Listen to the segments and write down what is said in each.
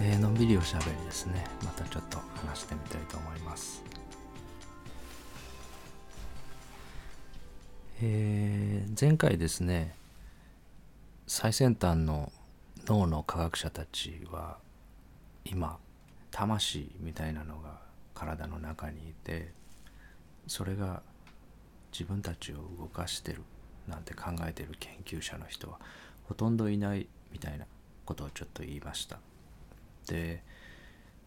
えーのんびりおしゃべりですね。またちょっと話してみたいと思います。えー前回ですね最先端の脳の科学者たちは今魂みたいなのが体の中にいてそれが自分たちを動かしてるなんて考えてる研究者の人はほとんどいないみたいなことをちょっと言いました。で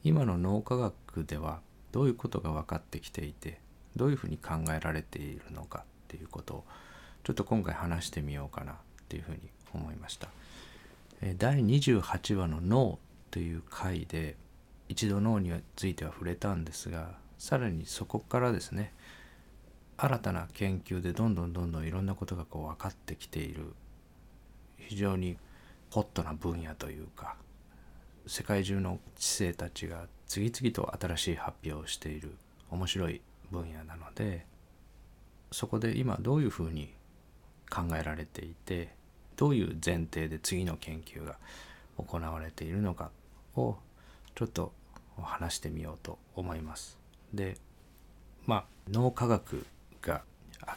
今の脳科学ではどういうことが分かってきていてどういうふうに考えられているのかっていうことをちょっと今回話してみようかなっていうふうに思いました。第28話の「脳」という回で一度脳については触れたんですがさらにそこからですね新たな研究でどんどんどんどんいろんなことがこう分かってきている非常にホットな分野というか世界中の知性たちが次々と新しい発表をしている面白い分野なのでそこで今どういうふうに考えられていてどういう前提で次の研究が行われているのかをちょっと話してみようと思います。でまあ脳科学が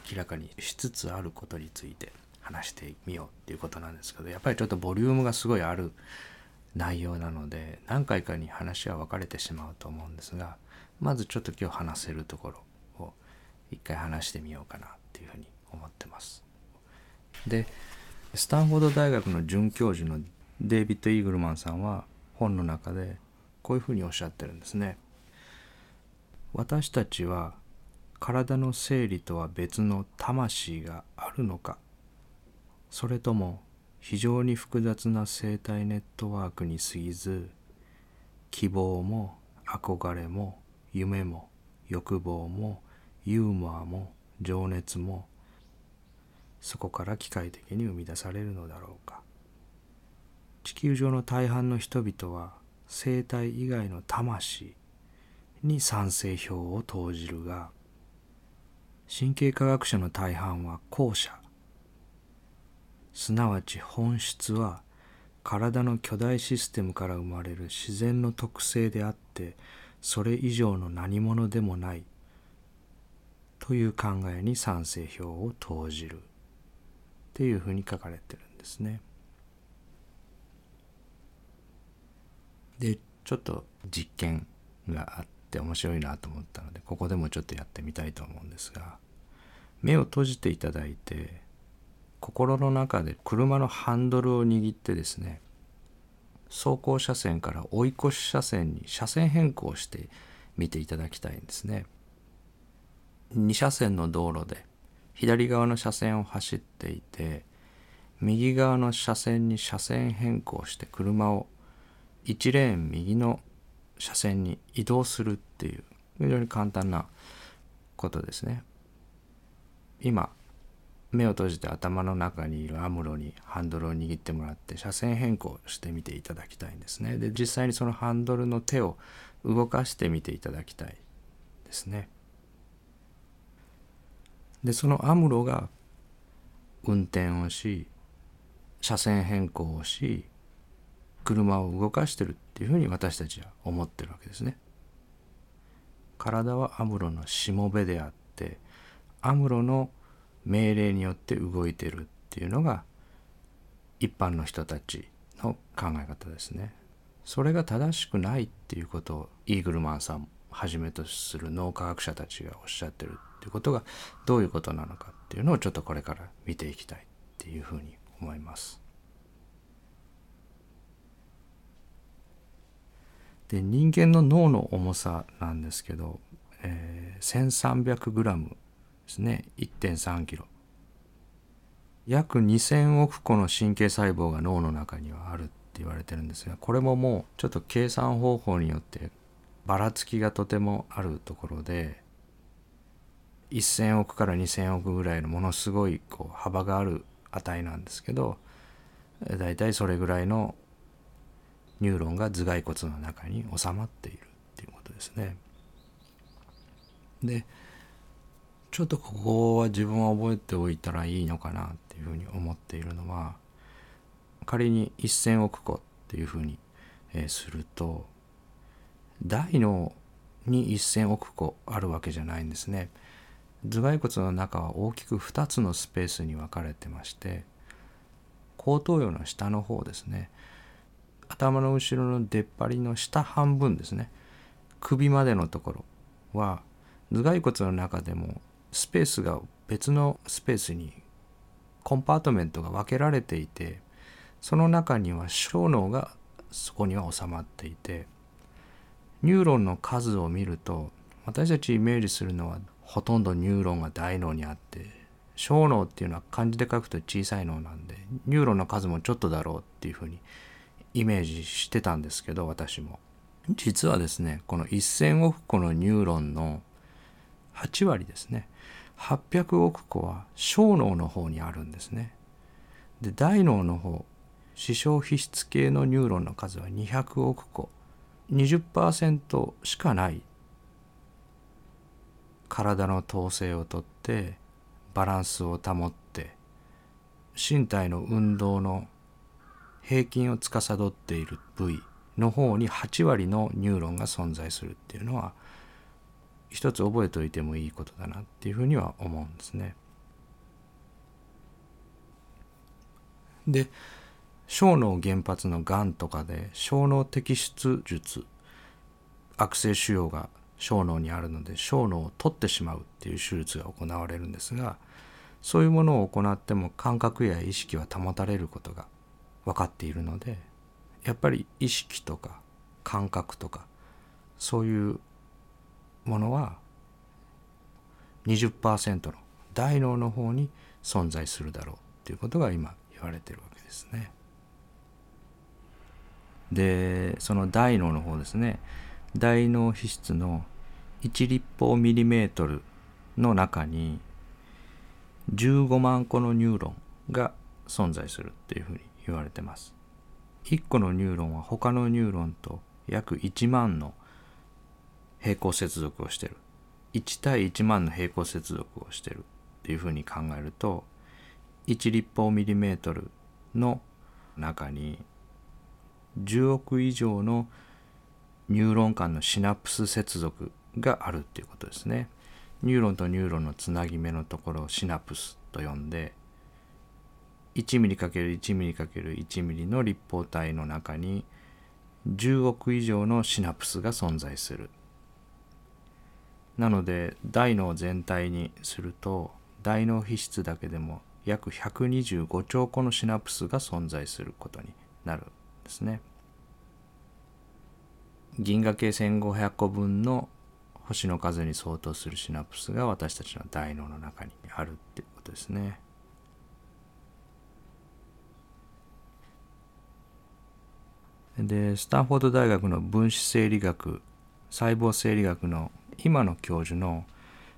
明らかにしつつあることについて話してみようっていうことなんですけどやっぱりちょっとボリュームがすごいある内容なので何回かに話は分かれてしまうと思うんですがまずちょっと今日話せるところを一回話してみようかなっていうふうに思ってます。でスタンフォード大学の准教授のデイビッド・イーグルマンさんは本の中でこういうふうにおっしゃってるんですね。私たちは体の生理とは別の魂があるのかそれとも非常に複雑な生態ネットワークに過ぎず希望も憧れも夢も欲望もユーモアも情熱もそこから機械的に生み出されるのだろうか。地球上の大半の人々は生体以外の魂に賛成票を投じるが神経科学者の大半は後者。すなわち本質は体の巨大システムから生まれる自然の特性であってそれ以上の何者でもないという考えに賛成票を投じるっていうふうに書かれてるんですね。でちょっと実験があって面白いなと思ったのでここでもちょっとやってみたいと思うんですが目を閉じていただいて心の中で車のハンドルを握ってですね走行車線から追い越し車線に車線変更してみていただきたいんですね。2車線の道路で左側の車線を走っていて右側の車線に車線変更して車を1レーン右の車線に移動するっていう非常に簡単なことですね。今目を閉じて頭の中にいるアムロにハンドルを握ってもらって車線変更してみていただきたいんですね。で実際にそのハンドルの手を動かしてみていただきたいですね。でそのアムロが運転をし車線変更をし車を動かしてるっていうふうに私たちは思ってるわけですね。体はアムロのしもべであってアムロの命令によって動いてるっていうのが一般の人たちの考え方ですね。それが正しくないっていうことをイーグルマンさんはじめとする脳科学者たちがおっしゃってるっていうことがどういうことなのかっていうのをちょっとこれから見ていきたいっていうふうに思います。で人間の脳の重さなんですけど、えー、1300g ですね 1.3kg 約2000億個の神経細胞が脳の中にはあるって言われてるんですがこれももうちょっと計算方法によってばらつきがとてもあるところで1,000億から2,000億ぐらいのものすごいこう幅がある値なんですけどだいたいそれぐらいのニューロンが頭蓋骨の中に収まっているっていうことですね。でちょっとここは自分は覚えておいたらいいのかなっていうふうに思っているのは仮に1,000億個っていうふうにえ、すると大脳に1,000億個あるわけじゃないんですね。頭蓋骨の中は大きく2つのスペースに分かれてまして後頭葉の下の方ですね頭の後ろの出っ張りの下半分ですね首までのところは頭蓋骨の中でもスペースが別のスペースにコンパートメントが分けられていてその中には小脳がそこには収まっていてニューロンの数を見ると私たちイメージするのはほとんどニューロンが大脳にあって小脳っていうのは漢字で書くと小さい脳なんでニューロンの数もちょっとだろうっていうふうにイメージしてたんですけど私も。実はですねこの1,000億個のニューロンの8割ですね800億個は小脳の方にあるんですね。で大脳の方視床皮質系のニューロンの数は200億個。20%しかない。体の統制をとってバランスを保って身体の運動の平均を司っている部位の方に8割のニューロンが存在するっていうのは一つ覚えておいてもいいことだなっていうふうには思うんですね。で小脳原発のがんとかで小脳摘出術悪性腫瘍が小脳にあるので小脳を取ってしまうっていう手術が行われるんですがそういうものを行っても感覚や意識は保たれることが分かっているのでやっぱり意識とか感覚とかそういうものは20%の大脳の方に存在するだろうっていうことが今言われてるわけですね。でその大脳の方ですね大脳皮質の1立方ミリメートルの中に15万個のニューロンが存在するっていうふうに言われてます。1個のニューロンは他のニューロンと約1万の平行接続をしてる。1対1万の平行接続をしてるっていうふうに考えると1立方ミリメートルの中に10億以上のニューロン間のシナプス接続があるっていうことですね。ニューロンとニューロンのつなぎ目のところをシナプスと呼んで 1mm×1mm×1mm の立方体の中に10億以上のシナプスが存在する。なので大脳全体にすると大脳皮質だけでも約125兆個のシナプスが存在することになるんですね。銀河系1500個分の星の数に相当するシナプスが私たちの大脳の中にあるっていうことですね。でスタンフォード大学の分子生理学細胞生理学の今の教授の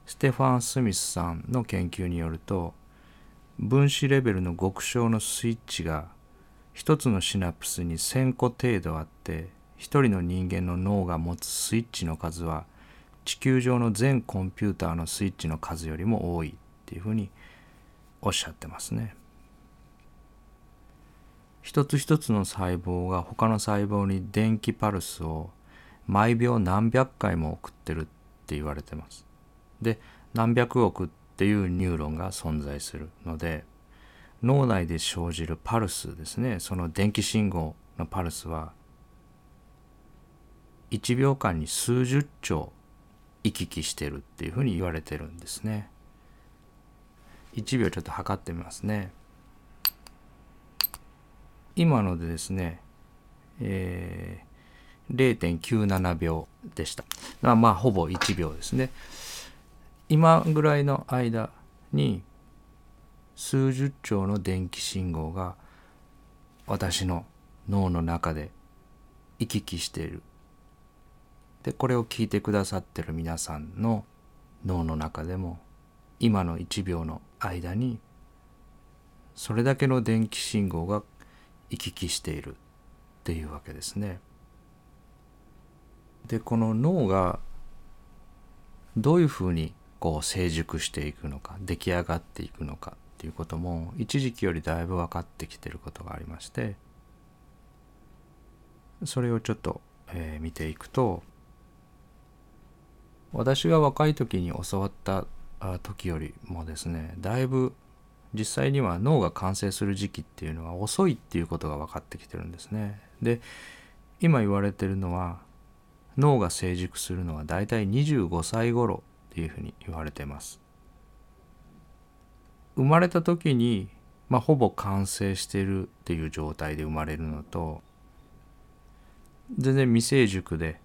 ステファン・スミスさんの研究によると分子レベルの極小のスイッチが一つのシナプスに1,000個程度あって一人の人間の脳が持つスイッチの数は地球上の全コンピューターのスイッチの数よりも多いっていうふうにおっしゃってますね。一つ一つの細胞が他の細胞に電気パルスを毎秒何百回も送ってるっって言われてます。で何百億っていうニューロンが存在するので脳内で生じるパルスですねその電気信号のパルスは1秒間に数十兆行き来してるっていうふうに言われてるんですね。1秒ちょっと測ってみますね。今のでですね、え、0.97秒でした。まあ、まあ、ほぼ1秒ですね。今ぐらいの間に数十兆の電気信号が私の脳の中で行き来しているでこれを聞いてくださってる皆さんの脳の中でも今の1秒の間にそれだけの電気信号が行き来しているっていうわけですね。でこの脳がどういうふうにこう成熟していくのか出来上がっていくのかっていうことも一時期よりだいぶ分かってきてることがありましてそれをちょっと、えー、見ていくと私が若い時に教わった時よりもですねだいぶ実際には脳が完成する時期っていうのは遅いっていうことが分かってきてるんですね。で今言われてるのは脳が成熟するのはだいたい25歳頃っていうふうに言われてます。生まれた時に、まあ、ほぼ完成してるっていう状態で生まれるのと全然未成熟で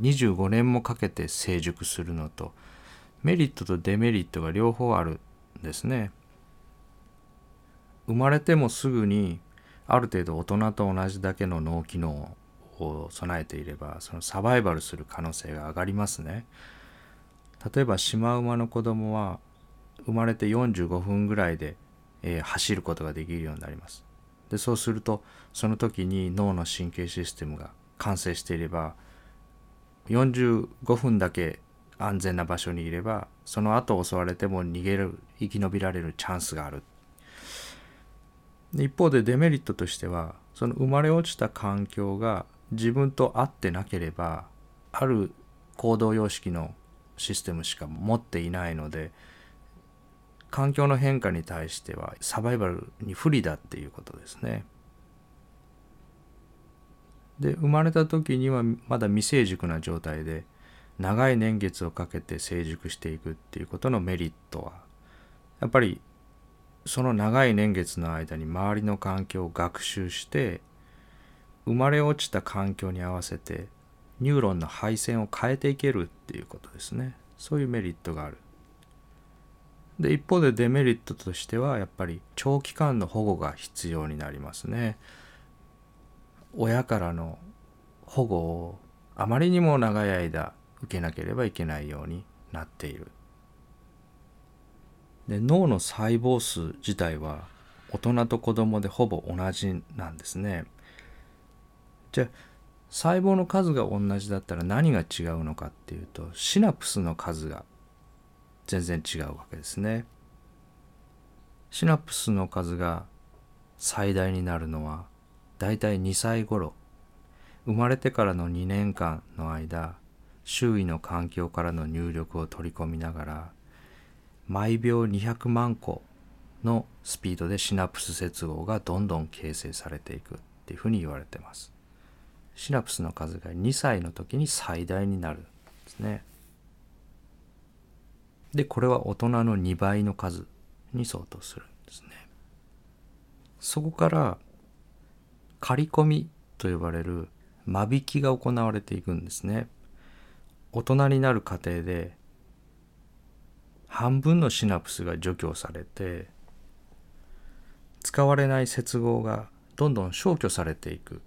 25年もかけて成熟するのとメリットとデメリットが両方あるんですね。生まれてもすぐにある程度大人と同じだけの脳機能を備えていればそのサバイバルする可能性が上がりますね。例えばシマウマの子供は生まれて45分ぐらいで、えー、走ることができるようになります。でそうするとその時に脳の神経システムが完成していれば45分だけ安全な場所にいればその後襲われても逃げる生き延びられるチャンスがある一方でデメリットとしてはその生まれ落ちた環境が自分と合ってなければある行動様式のシステムしか持っていないので環境の変化に対してはサバイバルに不利だっていうことですね。で生まれた時にはまだ未成熟な状態で長い年月をかけて成熟していくっていうことのメリットはやっぱりその長い年月の間に周りの環境を学習して生まれ落ちた環境に合わせてニューロンの配線を変えていけるっていうことですね。そういうメリットがある。で一方でデメリットとしてはやっぱり長期間の保護が必要になりますね。親からの保護をあまりにも長い間受けなければいけないようになっている。で脳の細胞数自体は大人と子供でほぼ同じなんですね。じゃあ細胞の数が同じだったら何が違うのかっていうとシナプスの数が全然違うわけですねシナプスの数が最大になるのはだいたい2歳頃生まれてからの2年間の間周囲の環境からの入力を取り込みながら毎秒200万個のスピードでシナプス接合がどんどん形成されていくっていうふうに言われてます。シナプスの数が2歳の時に最大になるんですね。で、これは大人の2倍の数に相当するんですね。そこから刈り込みと呼ばれる間引きが行われていくんですね。大人になる過程で半分のシナプスが除去されて使われない接合がどんどん消去されていく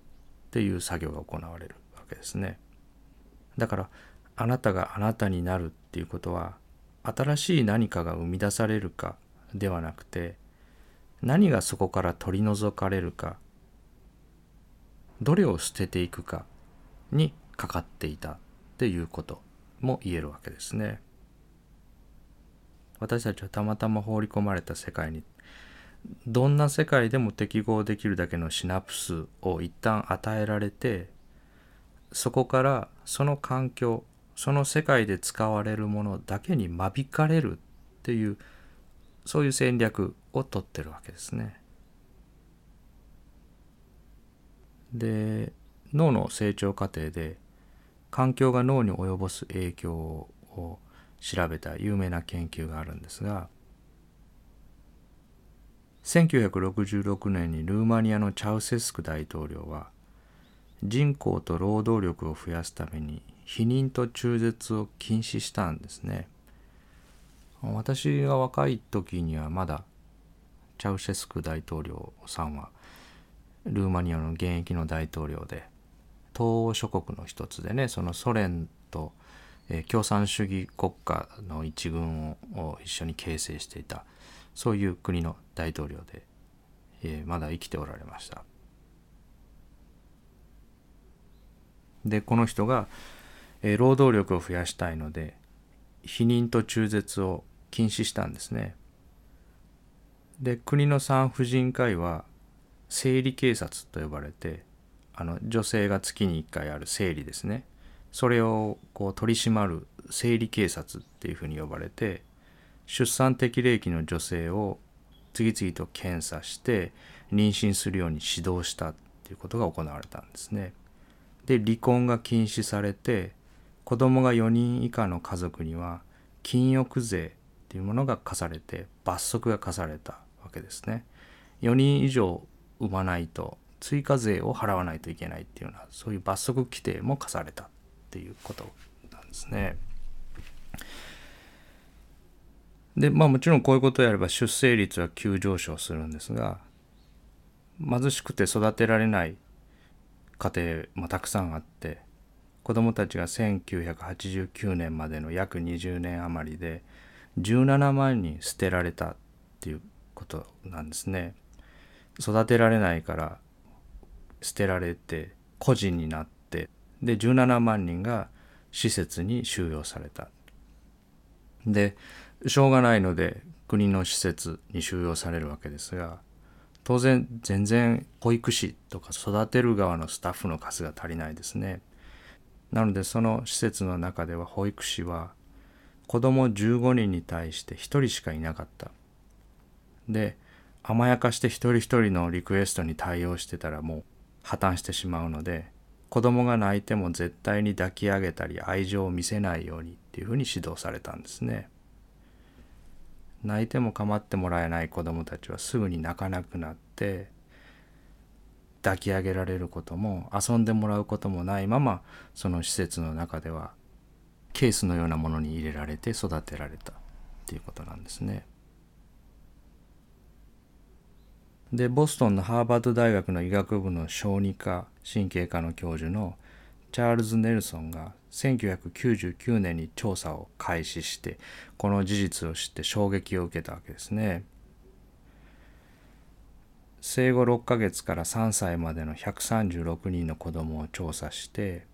っていう作業が行われるわけですね。だからあなたがあなたになるっていうことは新しい何かが生み出されるかではなくて何がそこから取り除かれるかどれを捨てていくかにかかっていたっていうことも言えるわけですね。私たちはたまたま放り込まれた世界にどんな世界でも適合できるだけのシナプスを一旦与えられてそこからその環境その世界で使われるものだけに間引かれるっていうそういう戦略をとってるわけですね。で脳の成長過程で環境が脳に及ぼす影響を調べた有名な研究があるんですが1966年にルーマニアのチャウセスク大統領は人口と労働力を増やすために避妊と中絶を禁止したんですね。私が若い時にはまだチャウシェスク大統領さんはルーマニアの現役の大統領で東欧諸国の一つでねそのソ連と共産主義国家の一軍を一緒に形成していた。そういう国の大統領で、えまだ生きておられました。でこの人が、え労働力を増やしたいので避妊と中絶を禁止したんですね。で国の産婦人科医は生理警察と呼ばれてあの女性が月に1回ある生理ですね。それをこう取り締まる生理警察っていうふうに呼ばれて出産適齢期の女性を次々と検査して妊娠するように指導したっていうことが行われたんですね。で離婚が禁止されて子供が4人以下の家族には禁欲税っていうものが課されて罰則が課されたわけですね。4人以上産まないと追加税を払わないといけないっていうようなそういう罰則規定も課されたっていうことなんですね。でまあもちろんこういうことをやれば出生率は急上昇するんですが貧しくて育てられない家庭もたくさんあって子どもたちが1989年までの約20年余りで17万人捨てられたっていうことなんですね。育てられないから捨てられて個人になってで17万人が施設に収容された。でしょうがないので国の施設に収容されるわけですが当然全然保育士とか育てる側のスタッフの数が足りないですね。なのでその施設の中では保育士は子供15人に対して1人しかいなかった。で甘やかして一人一人のリクエストに対応してたらもう破綻してしまうので子供が泣いても絶対に抱き上げたり愛情を見せないようにっていうふうに指導されたんですね。泣いても構ってもらえない子どもたちはすぐに泣かなくなって抱き上げられることも遊んでもらうこともないままその施設の中ではケースのようなものに入れられて育てられたっていうことなんですね。でボストンのハーバード大学の医学部の小児科神経科の教授のチャールズ・ネルソンが1999年に調査を開始してこの事実を知って衝撃を受けたわけですね。生後6ヶ月から3歳までの136人の子供を調査して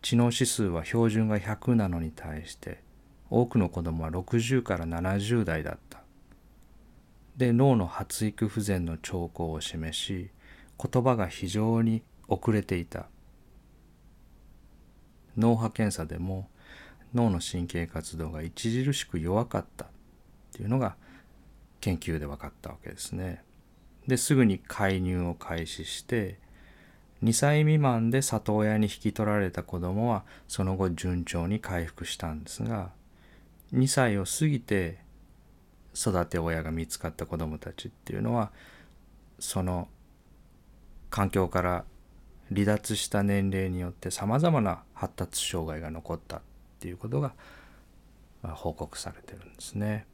知能指数は標準が100なのに対して多くの子供は60から70代だった。で脳の発育不全の兆候を示し言葉が非常に遅れていた脳波検査でも脳の神経活動が著しく弱かったっていうのが研究で分かったわけですね。ですぐに介入を開始して2歳未満で里親に引き取られた子どもはその後順調に回復したんですが2歳を過ぎて育て親が見つかった子どもたちっていうのはその環境から離脱した年齢によってさまざまな発達障害が残ったっていうことが報告されてるんですね。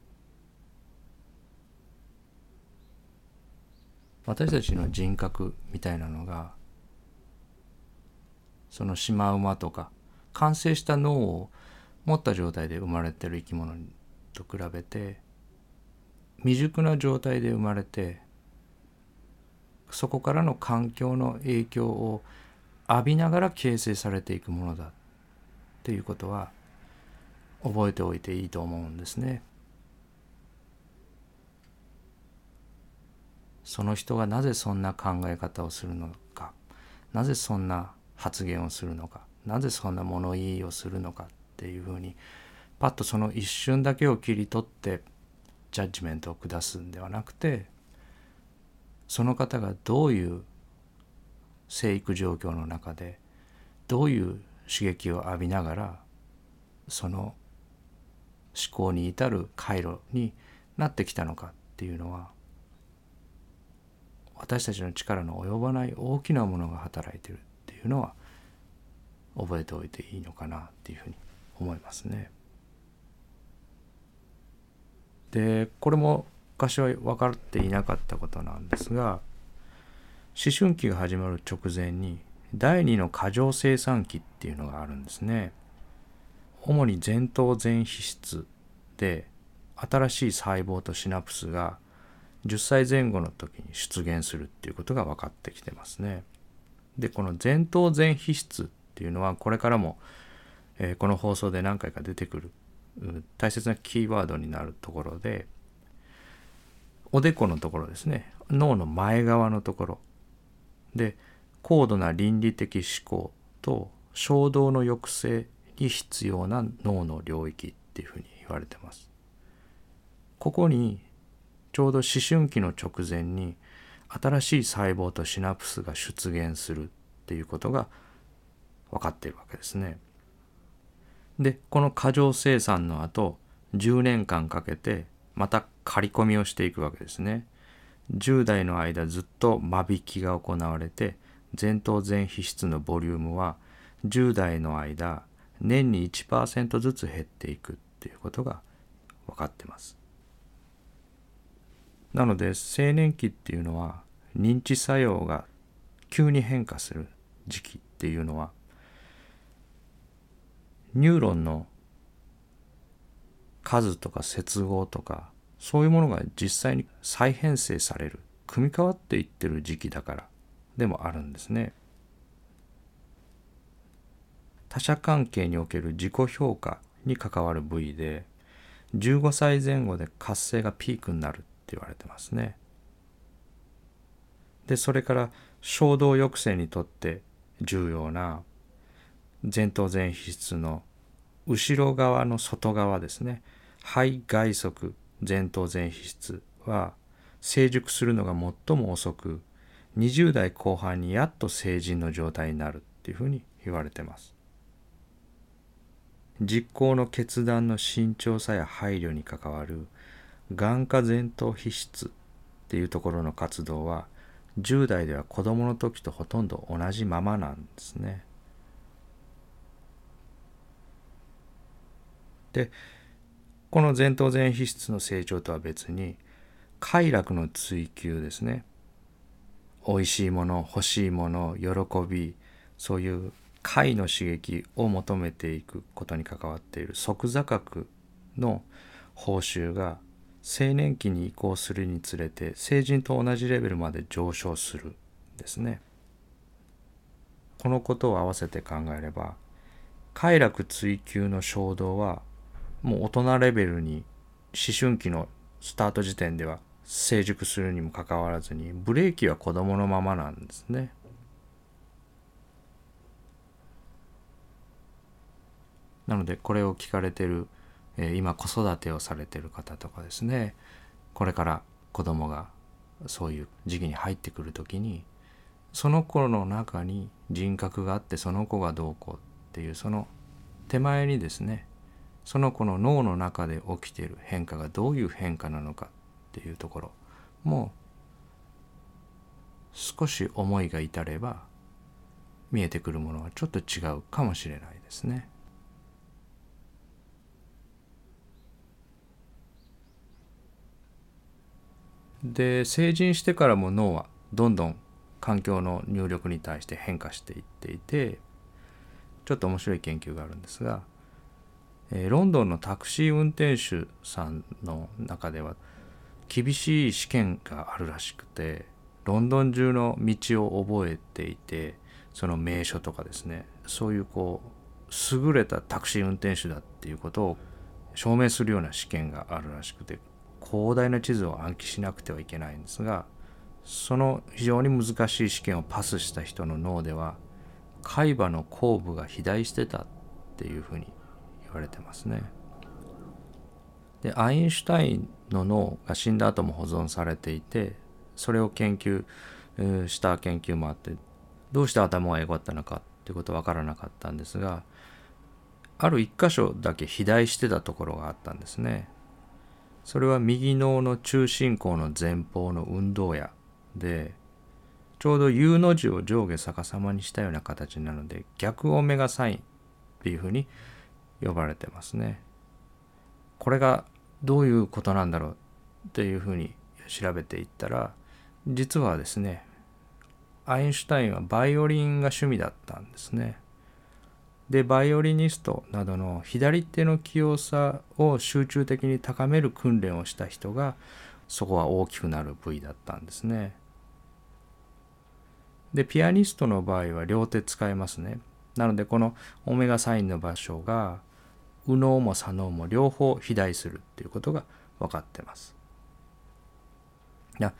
私たちの人格みたいなのがそのシマウマとか完成した脳を持った状態で生まれてる生き物と比べて未熟な状態で生まれてそこからの環境の影響を浴びながら形成されていくものだっていうことは覚えておいていいと思うんですね。その人がなぜそんな考え方をするのかなぜそんな発言をするのかなぜそんな物言いをするのかっていうふうにパッとその一瞬だけを切り取ってジャッジメントを下すんではなくてその方がどういう生育状況の中でどういう刺激を浴びながらその思考に至る回路になってきたのかっていうのは私たちの力の及ばない大きなものが働いてるっていうのは覚えておいていいのかなっていうふうに思いますね。でこれも昔は分かっていなかったことなんですが思春期が始まる直前に第二の過剰生産期っていうのがあるんですね。主に前頭前皮質で新しい細胞とシナプスが10歳前後の時に出現するっていうことが分かってきてますね。でこの前頭前皮質っていうのはこれからも、えー、この放送で何回か出てくる大切なキーワードになるところでおでこのところですね脳の前側のところで高度な倫理的思考と衝動の抑制に必要な脳の領域っていうふうに言われてます。ここにちょうど思春期の直前に新しい細胞とシナプスが出現するっていうことが分かっているわけですね。でこの過剰生産の後10年間かけてまた刈り込みをしていくわけですね。10代の間ずっと間引きが行われて前頭前皮質のボリュームは10代の間年に1%ずつ減っていくっていうことが分かってます。なので青年期っていうのは認知作用が急に変化する時期っていうのはニューロンの数とか接合とかそういうものが実際に再編成される組み替わっていってる時期だからでもあるんですね。他者関係における自己評価に関わる部位で15歳前後で活性がピークになるって言われてますね。でそれから衝動抑制にとって重要な前頭前皮質の後ろ側の外側ですね肺外側前頭前皮質は成熟するのが最も遅く20代後半にやっと成人の状態になるっていうふうに言われてます。実行の決断の慎重さや配慮に関わる眼科前頭皮質っていうところの活動は10代では子供の時とほとんど同じままなんですね。でこの前頭前皮質の成長とは別に快楽の追求ですね美味しいもの欲しいもの喜びそういう快の刺激を求めていくことに関わっている即座覚の報酬が青年期に移行するにつれて成人と同じレベルまで上昇するですね。このことを合わせて考えれば快楽追求の衝動はもう大人レベルに思春期のスタート時点では成熟するにもかかわらずにブレーキは子供のままなんですね。なのでこれを聞かれてるえ今子育てをされてる方とかですねこれから子供がそういう時期に入ってくる時にその子の中に人格があってその子がどうこうっていうその手前にですねその子の脳の中で起きている変化がどういう変化なのかっていうところも少し思いが至れば見えてくるものはちょっと違うかもしれないですね。で成人してからも脳はどんどん環境の入力に対して変化していっていてちょっと面白い研究があるんですが、えー、ロンドンのタクシー運転手さんの中では厳しい試験があるらしくてロンドン中の道を覚えていてその名所とかですねそういうこう優れたタクシー運転手だっていうことを証明するような試験があるらしくて広大な地図を暗記しなくてはいけないんですがその非常に難しい試験をパスした人の脳では海馬の後部が肥大してたっていうふうにわれてますね。でアインシュタインの脳が死んだ後も保存されていてそれを研究した研究もあってどうして頭が良かったのかっていうことは分からなかったんですがある一箇所だけ肥大してたところがあったんですね。それは右脳の中心孔の前方の運動野でちょうど U の字を上下逆さまにしたような形なので逆オメガサインっていうふうに呼ばれてますね。これがどういうことなんだろうっていうふうに調べていったら実はですねアインシュタインはバイオリンが趣味だったんですね。でバイオリニストなどの左手の器用さを集中的に高める訓練をした人がそこは大きくなる部位だったんですね。でピアニストの場合は両手使えますね。なのでこのオメガサインの場所が右脳も左脳も両方肥大するっていうことが分かってます。や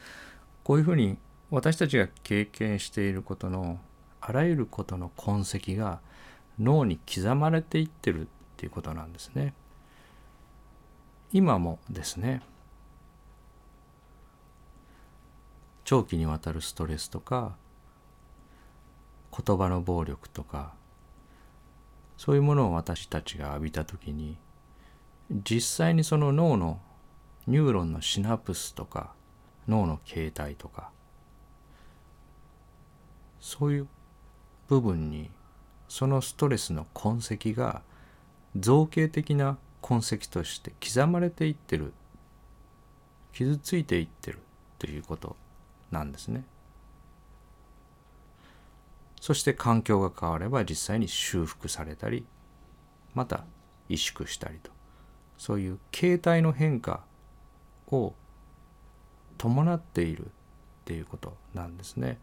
こういうふうに私たちが経験していることのあらゆることの痕跡が脳に刻まれていってるっていうことなんですね。今もですね長期にわたるストレスとか言葉の暴力とかそういうものを私たちが浴びた時に実際にその脳のニューロンのシナプスとか脳の形態とかそういう部分にそのストレスの痕跡が造形的な痕跡として刻まれていってる傷ついていってるということなんですね。そして環境が変われば実際に修復されたりまた萎縮したりとそういう形態の変化を伴っているっていうことなんですね。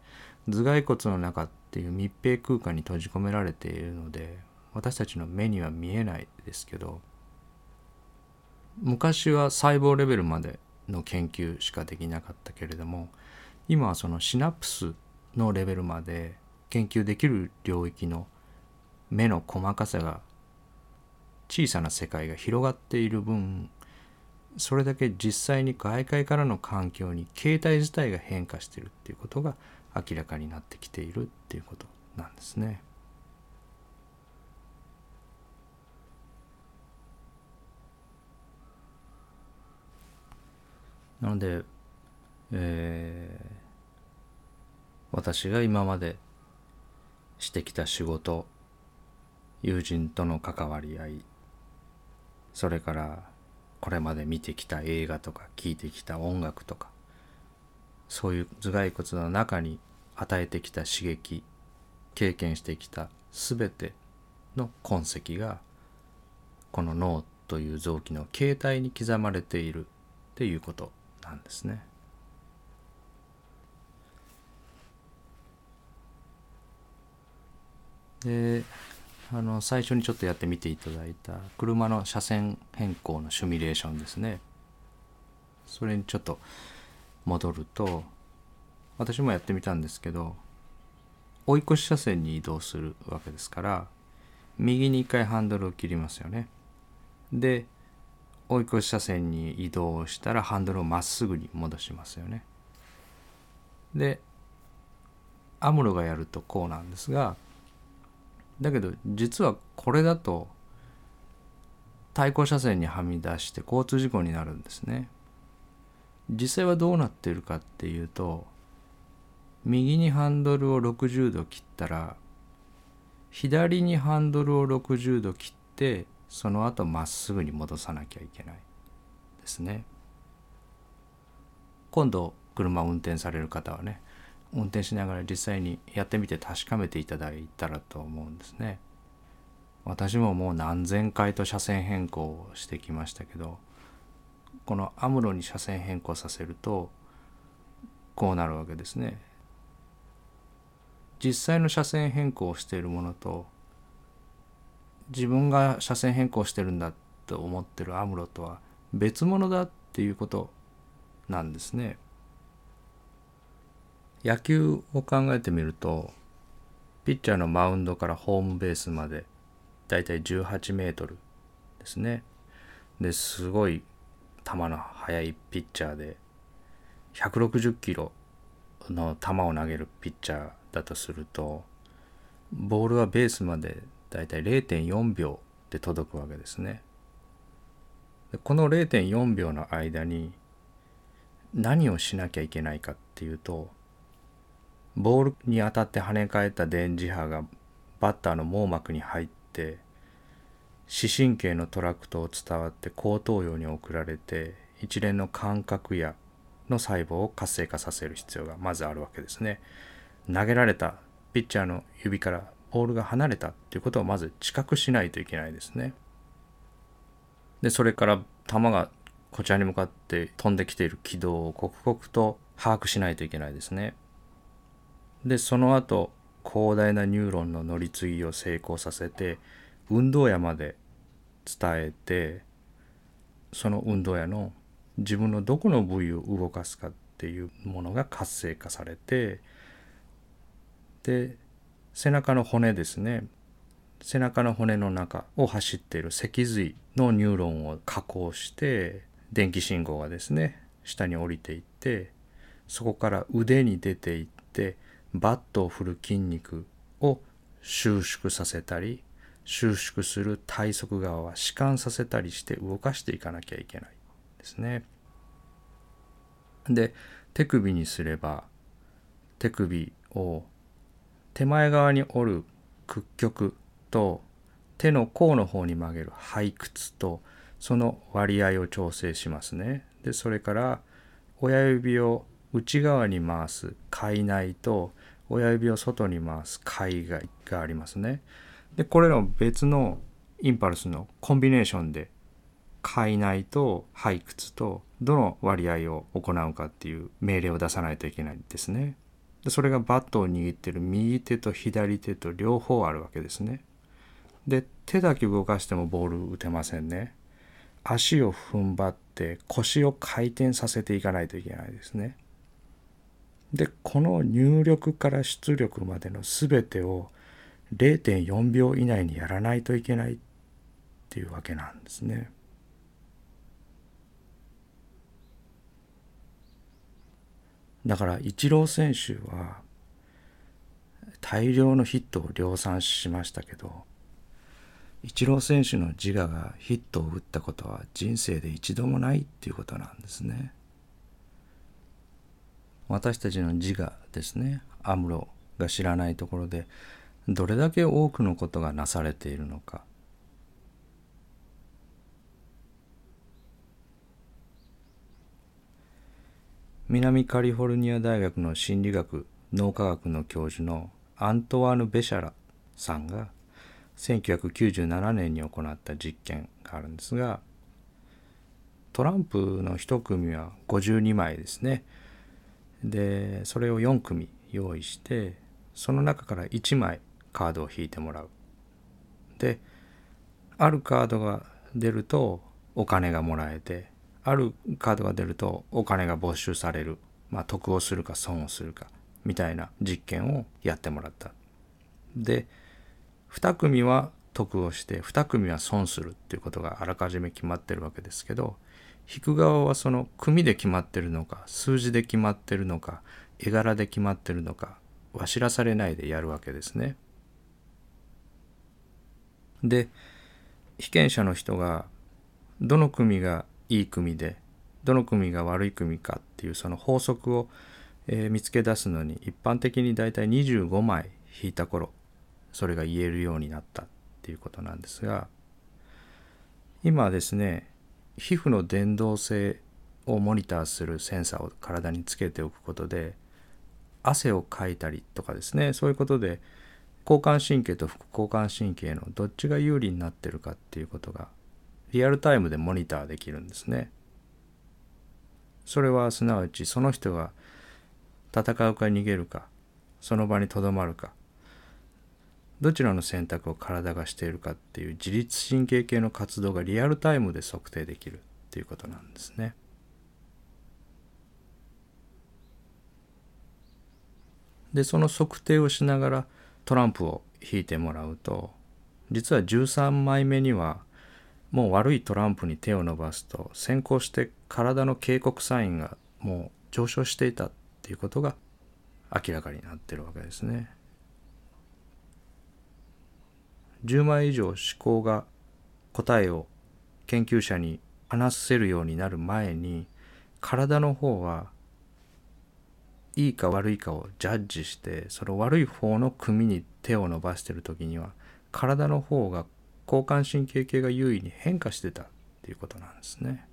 頭蓋骨の中っていう密閉空間に閉じ込められているので私たちの目には見えないですけど昔は細胞レベルまでの研究しかできなかったけれども今はそのシナプスのレベルまで研究できる領域の目の細かさが小さな世界が広がっている分それだけ実際に外界からの環境に形態自体が変化しているっていうことが明らかになってきているっていうことなんですね。なので、えー、私が今までしてきた仕事友人との関わり合いそれからこれまで見てきた映画とか聴いてきた音楽とかそういう頭蓋骨の中に与えてきた刺激経験してきた全ての痕跡がこの脳という臓器の形態に刻まれているっていうことなんですね。であの最初にちょっとやってみていただいた車の車線変更のシミュレーションですねそれにちょっと戻ると私もやってみたんですけど追い越し車線に移動するわけですから右に一回ハンドルを切りますよねで追い越し車線に移動したらハンドルをまっすぐに戻しますよね。でアムロがやるとこうなんですがだけど実はこれだと対向車線にはみ出して交通事故になるんですね。実際はどうなっているかっていうと右にハンドルを60度切ったら左にハンドルを60度切ってその後まっすぐに戻さなきゃいけないですね今度車を運転される方はね運転しながら実際にやってみて確かめていただいたらと思うんですね私ももう何千回と車線変更をしてきましたけどこのアムロに車線変更させるとこうなるわけですね実際の車線変更をしているものと自分が車線変更してるんだと思ってるアムロとは別物だっていうことなんですね。野球を考えてみるとピッチャーのマウンドからホームベースまでだいたい18メートルですね。ですごい球の速いピッチャーで160キロの球を投げるピッチャーだとするとボールはベースまでだいたい0.4秒で届くわけですね。この0.4秒の間に何をしなきゃいけないかっていうとボールに当たって跳ね返った電磁波がバッターの網膜に入って視神経のトラクトを伝わって後頭葉に送られて一連の感覚やの細胞を活性化させる必要がまずあるわけですね。投げられたピッチャーの指からボールが離れたっていうことをまず知覚しないといけないですね。でそれから球がこちらに向かって飛んできている軌道を刻々と把握しないといけないですね。でその後広大なニューロンの乗り継ぎを成功させて運動野まで伝えてその運動野の自分のどこの部位を動かすかっていうものが活性化されてで背中の骨ですね。背中の骨の中を走っている脊髄のニューロンを下降して電気信号がですね下に降りていってそこから腕に出ていってバットを振る筋肉を収縮させたり収縮する体側側は弛緩させたりして動かしていかなきゃいけないですね。で手首にすれば手首を手前側に折る屈曲と手の甲の方に曲げる背屈とその割合を調整しますね。でそれから親指を内側に回す界内と親指を外に回す海外がありますね。でこれらを別のインパルスのコンビネーションで界内と背屈とどの割合を行うかっていう命令を出さないといけないんですね。でそれがバットを握ってる右手と左手と両方あるわけですね。で手だけ動かしてもボール打てませんね。足を踏ん張って腰を回転させていかないといけないですね。でこの入力から出力までの全てを0.4秒以内にやらないといけないっていうわけなんですね。だからイチロー選手は大量のヒットを量産しましたけどイチロー選手の自我がヒットを打ったことは人生で一度もないっていうことなんですね。私たちの自我ですね。アムロが知らないところでどれだけ多くのことがなされているのか。南カリフォルニア大学の心理学脳科学の教授のアントワーヌ・ベシャラさんが1997年に行った実験があるんですがトランプの1組は52枚ですね。でそれを4組用意してその中から1枚カードを引いてもらう。であるカードが出るとお金がもらえてあるカードが出るとお金が没収される、まあ、得をするか損をするかみたいな実験をやってもらった。で2組は得をして2組は損するっていうことがあらかじめ決まってるわけですけど引く側はその組で決まってるのか数字で決まってるのか絵柄で決まってるのかは知らされないでやるわけですね。で被験者の人がどの組がいい組でどの組が悪い組かっていうその法則を、えー、見つけ出すのに一般的にだいたい25枚引いた頃それが言えるようになったっていうことなんですが今ですね皮膚の伝導性をモニターするセンサーを体につけておくことで汗をかいたりとかですねそういうことで交感神経と副交感神経のどっちが有利になってるかっていうことがリアルタイムでモニターできるんですね。それはすなわちその人が戦うか逃げるかその場にとどまるかどちらの選択を体がしているかっていう自律神経系の活動がリアルタイムで測定できるっていうことなんですね。でその測定をしながらトランプを引いてもらうと実は13枚目にはもう悪いトランプに手を伸ばすと先行して体の警告サインがもう上昇していたっていうことが明らかになってるわけですね。10枚以上思考が答えを研究者に話せるようになる前に体の方はいいか悪いかをジャッジしてその悪い方の組に手を伸ばしてる時には体の方が交感神経系が優位に変化してたっていうことなんですね。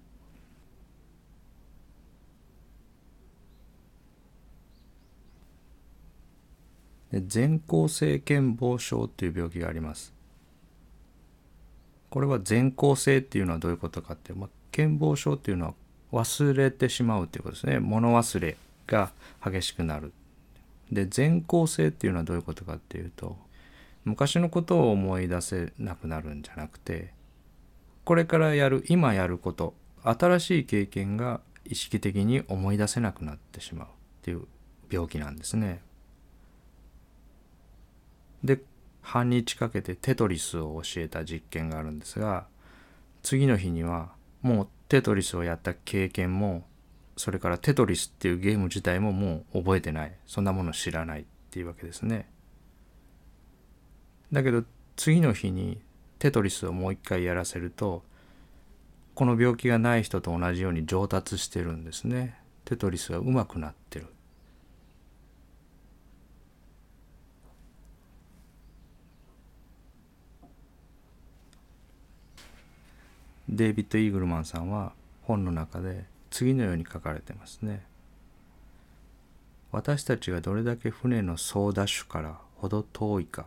で全校性健忘症っていう病気があります。これは全校性っていうのはどういうことかって、まあ、健忘症っていうのは忘れてしまうっていうことですね物忘れが激しくなるで全校性っていうのはどういうことかっていうと昔のことを思い出せなくなるんじゃなくてこれからやる今やること新しい経験が意識的に思い出せなくなってしまうっていう病気なんですね。で半日かけてテトリスを教えた実験があるんですが次の日にはもうテトリスをやった経験もそれからテトリスっていうゲーム自体ももう覚えてない。そんなもの知らないっていうわけですね。だけど次の日にテトリスをもう一回やらせるとこの病気がない人と同じように上達してるんですね。テトリスがうまくなってる。デイビッド・イーグルマンさんは本の中で次のように書かれてますね。私たちがどれだけ船の総ダッシュからほど遠いか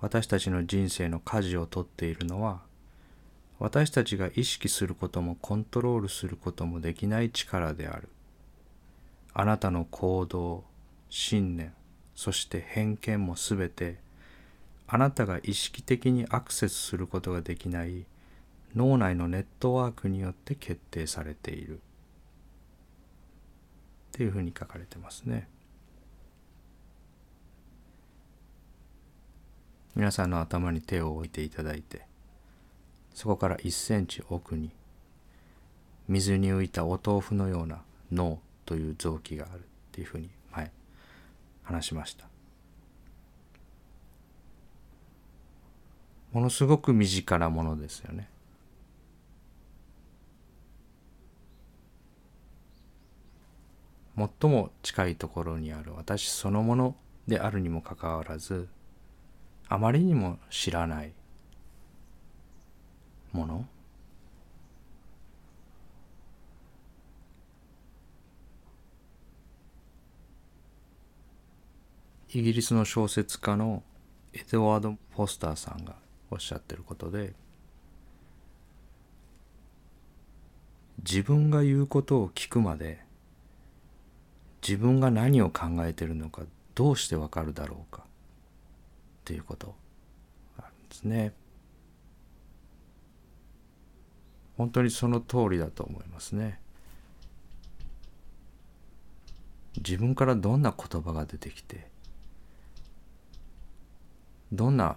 私たちの人生の舵を取っているのは私たちが意識することもコントロールすることもできない力であるあなたの行動信念そして偏見もすべてあなたが意識的にアクセスすることができない脳内のネットワークによって決定されている。っていうふうに書かれてますね。皆さんの頭に手を置いていただいてそこから1センチ奥に水に浮いたお豆腐のような脳という臓器があるっていうふうに前話しました。ものすごく身近なものですよね。最も近いところにある私そのものであるにもかかわらずあまりにも知らないものイギリスの小説家のエドワード・フォスターさんがおっしゃってることで自分が言うことを聞くまで自分が何を考えてるのかどうしてわかるだろうか？っていうことあるんですね。本当にその通りだと思いますね。自分からどんな言葉が出てきてどんな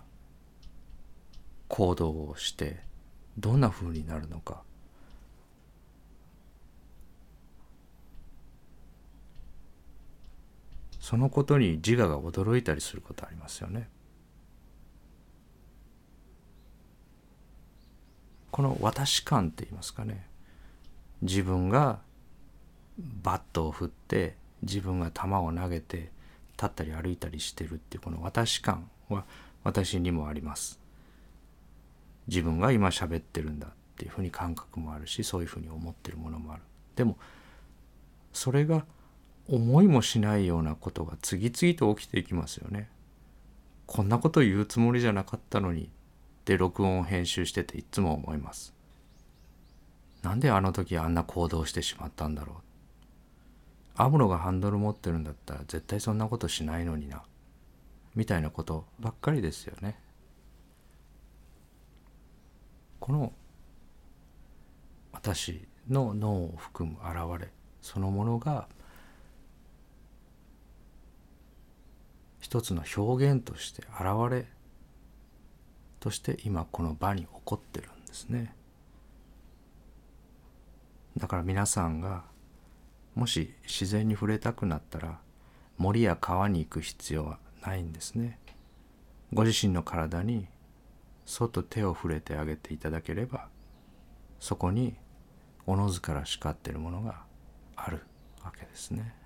行動をしてどんなふうになるのかそのことに自我が驚いたりすることありますよね。この私感って言いますかね自分がバットを振って自分が球を投げて立ったり歩いたりしてるっていうこの私感は私にもあります。自分が今喋ってるんだっていうふうに感覚もあるしそういうふうに思ってるものもある。でもそれが思いもしないようなことが次々と起きていきますよね。こんなこと言うつもりじゃなかったのにって録音を編集してていつも思います。なんであの時あんな行動してしまったんだろう。アムロがハンドル持ってるんだったら絶対そんなことしないのにな。みたいなことばっかりですよね。この私の脳を含む現れそのものが一つの表現として現れとして今この場に起こってるんですねだから皆さんがもし自然に触れたくなったら森や川に行く必要はないんですねご自身の体にそっと手を触れてあげていただければそこにおのずから叱っているものがあるわけですね。